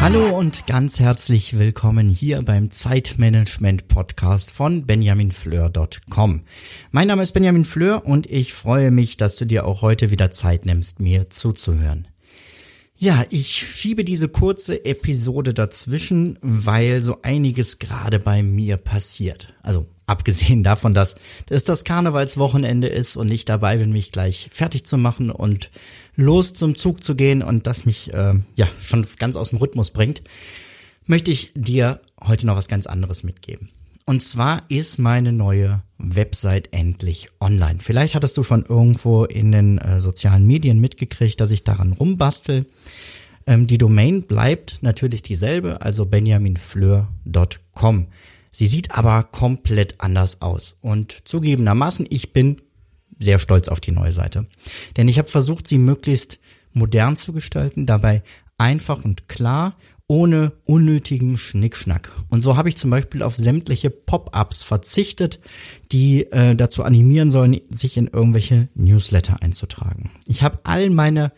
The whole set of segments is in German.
Hallo und ganz herzlich willkommen hier beim Zeitmanagement Podcast von benjaminfleur.com. Mein Name ist Benjamin Fleur und ich freue mich, dass du dir auch heute wieder Zeit nimmst, mir zuzuhören. Ja, ich schiebe diese kurze Episode dazwischen, weil so einiges gerade bei mir passiert. Also abgesehen davon, dass es das Karnevalswochenende ist und ich dabei bin, mich gleich fertig zu machen und los zum Zug zu gehen und das mich äh, ja schon ganz aus dem Rhythmus bringt, möchte ich dir heute noch was ganz anderes mitgeben. Und zwar ist meine neue Website endlich online. Vielleicht hattest du schon irgendwo in den äh, sozialen Medien mitgekriegt, dass ich daran rumbastel. Ähm, die Domain bleibt natürlich dieselbe, also benjaminfleur.com. Sie sieht aber komplett anders aus. Und zugegebenermaßen, ich bin sehr stolz auf die neue Seite. Denn ich habe versucht, sie möglichst modern zu gestalten, dabei einfach und klar, ohne unnötigen Schnickschnack. Und so habe ich zum Beispiel auf sämtliche Pop-ups verzichtet, die äh, dazu animieren sollen, sich in irgendwelche Newsletter einzutragen. Ich habe all meine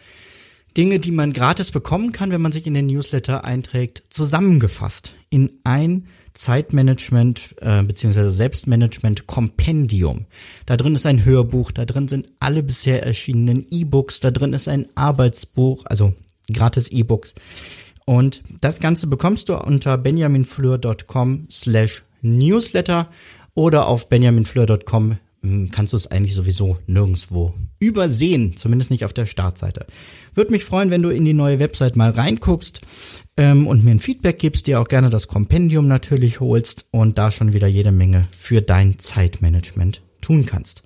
Dinge, die man gratis bekommen kann, wenn man sich in den Newsletter einträgt, zusammengefasst in ein Zeitmanagement äh, bzw. Selbstmanagement Kompendium. Da drin ist ein Hörbuch, da drin sind alle bisher erschienenen E-Books, da drin ist ein Arbeitsbuch, also gratis E-Books. Und das Ganze bekommst du unter benjaminfleur.com slash newsletter oder auf benjaminfleur.com kannst du es eigentlich sowieso nirgendwo übersehen, zumindest nicht auf der Startseite. Würde mich freuen, wenn du in die neue Website mal reinguckst ähm, und mir ein Feedback gibst, dir auch gerne das Kompendium natürlich holst und da schon wieder jede Menge für dein Zeitmanagement tun kannst.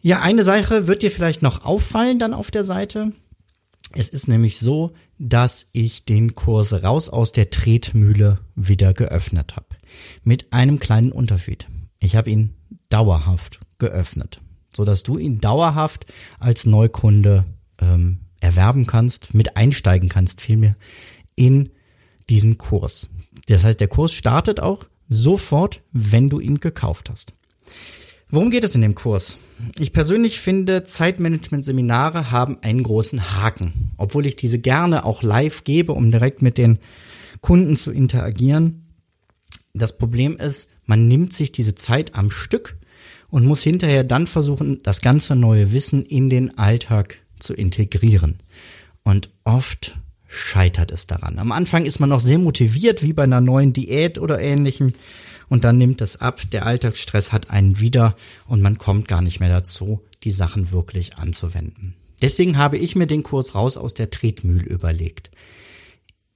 Ja, eine Sache wird dir vielleicht noch auffallen dann auf der Seite. Es ist nämlich so, dass ich den Kurs raus aus der Tretmühle wieder geöffnet habe. Mit einem kleinen Unterschied. Ich habe ihn dauerhaft geöffnet, so dass du ihn dauerhaft als Neukunde ähm, erwerben kannst, mit einsteigen kannst vielmehr in diesen Kurs. Das heißt, der Kurs startet auch sofort, wenn du ihn gekauft hast. Worum geht es in dem Kurs? Ich persönlich finde, Zeitmanagement-Seminare haben einen großen Haken. Obwohl ich diese gerne auch live gebe, um direkt mit den Kunden zu interagieren. Das Problem ist, man nimmt sich diese Zeit am Stück und muss hinterher dann versuchen, das ganze neue Wissen in den Alltag zu integrieren. Und oft scheitert es daran. Am Anfang ist man noch sehr motiviert, wie bei einer neuen Diät oder ähnlichem. Und dann nimmt es ab, der Alltagsstress hat einen wieder und man kommt gar nicht mehr dazu, die Sachen wirklich anzuwenden. Deswegen habe ich mir den Kurs raus aus der Tretmühl überlegt.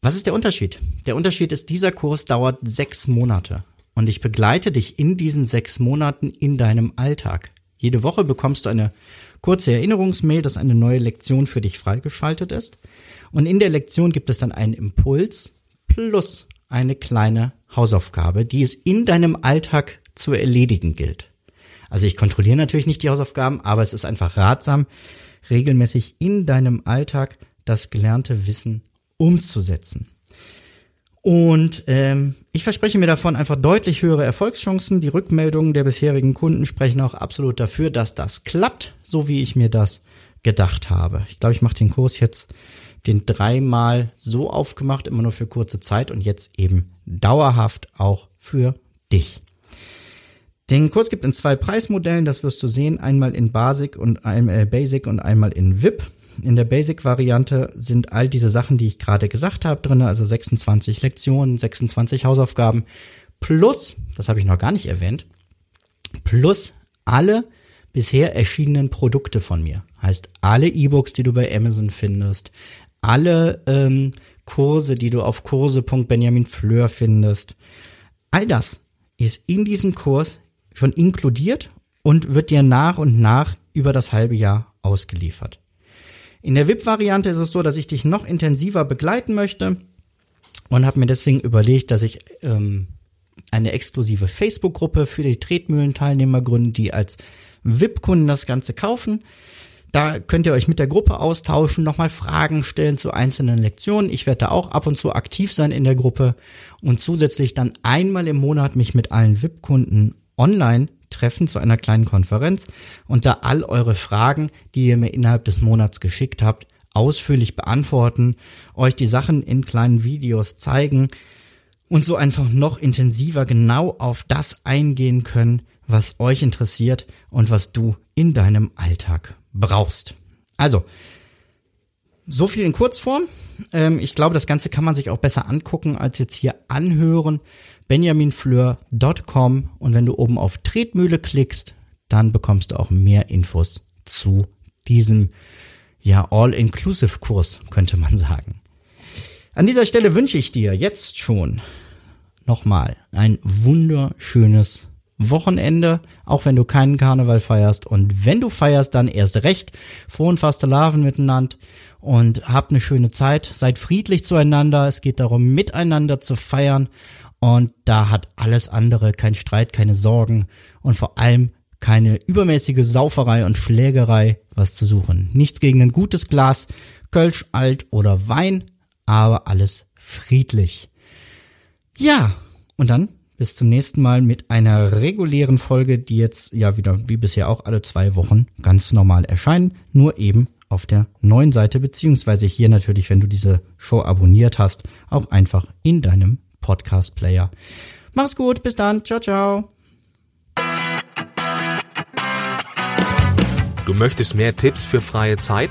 Was ist der Unterschied? Der Unterschied ist, dieser Kurs dauert sechs Monate und ich begleite dich in diesen sechs Monaten in deinem Alltag. Jede Woche bekommst du eine kurze Erinnerungsmail, dass eine neue Lektion für dich freigeschaltet ist. Und in der Lektion gibt es dann einen Impuls plus eine kleine Hausaufgabe, die es in deinem Alltag zu erledigen gilt. Also ich kontrolliere natürlich nicht die Hausaufgaben, aber es ist einfach ratsam, regelmäßig in deinem Alltag das gelernte Wissen umzusetzen. Und ähm, ich verspreche mir davon einfach deutlich höhere Erfolgschancen. Die Rückmeldungen der bisherigen Kunden sprechen auch absolut dafür, dass das klappt, so wie ich mir das gedacht habe. Ich glaube, ich mache den Kurs jetzt den dreimal so aufgemacht, immer nur für kurze Zeit und jetzt eben dauerhaft auch für dich. Den Kurs gibt in zwei Preismodellen, das wirst du sehen, einmal in Basic und einmal äh, Basic und einmal in VIP. In der Basic-Variante sind all diese Sachen, die ich gerade gesagt habe, drin, also 26 Lektionen, 26 Hausaufgaben, plus, das habe ich noch gar nicht erwähnt, plus alle bisher erschienenen Produkte von mir. Heißt, alle E-Books, die du bei Amazon findest, alle ähm, Kurse, die du auf kurse.benjaminfleur findest, all das ist in diesem Kurs schon inkludiert und wird dir nach und nach über das halbe Jahr ausgeliefert. In der VIP-Variante ist es so, dass ich dich noch intensiver begleiten möchte und habe mir deswegen überlegt, dass ich ähm, eine exklusive Facebook-Gruppe für die Tretmühlen-Teilnehmer gründe, die als VIP-Kunden das Ganze kaufen. Da könnt ihr euch mit der Gruppe austauschen, nochmal Fragen stellen zu einzelnen Lektionen. Ich werde da auch ab und zu aktiv sein in der Gruppe und zusätzlich dann einmal im Monat mich mit allen VIP-Kunden online treffen zu einer kleinen Konferenz und da all eure Fragen, die ihr mir innerhalb des Monats geschickt habt, ausführlich beantworten, euch die Sachen in kleinen Videos zeigen und so einfach noch intensiver genau auf das eingehen können, was euch interessiert und was du in deinem Alltag brauchst. Also, so viel in Kurzform. Ähm, ich glaube, das Ganze kann man sich auch besser angucken, als jetzt hier anhören. benjaminfleur.com und wenn du oben auf Tretmühle klickst, dann bekommst du auch mehr Infos zu diesem ja All-Inclusive-Kurs, könnte man sagen. An dieser Stelle wünsche ich dir jetzt schon nochmal ein wunderschönes Wochenende, auch wenn du keinen Karneval feierst. Und wenn du feierst, dann erst recht. Froh und faste Larven miteinander und habt eine schöne Zeit. Seid friedlich zueinander. Es geht darum, miteinander zu feiern. Und da hat alles andere kein Streit, keine Sorgen und vor allem keine übermäßige Sauferei und Schlägerei was zu suchen. Nichts gegen ein gutes Glas Kölsch, Alt oder Wein, aber alles friedlich. Ja, und dann bis zum nächsten Mal mit einer regulären Folge, die jetzt ja wieder wie bisher auch alle zwei Wochen ganz normal erscheinen, nur eben auf der neuen Seite, beziehungsweise hier natürlich, wenn du diese Show abonniert hast, auch einfach in deinem Podcast-Player. Mach's gut, bis dann, ciao, ciao. Du möchtest mehr Tipps für freie Zeit?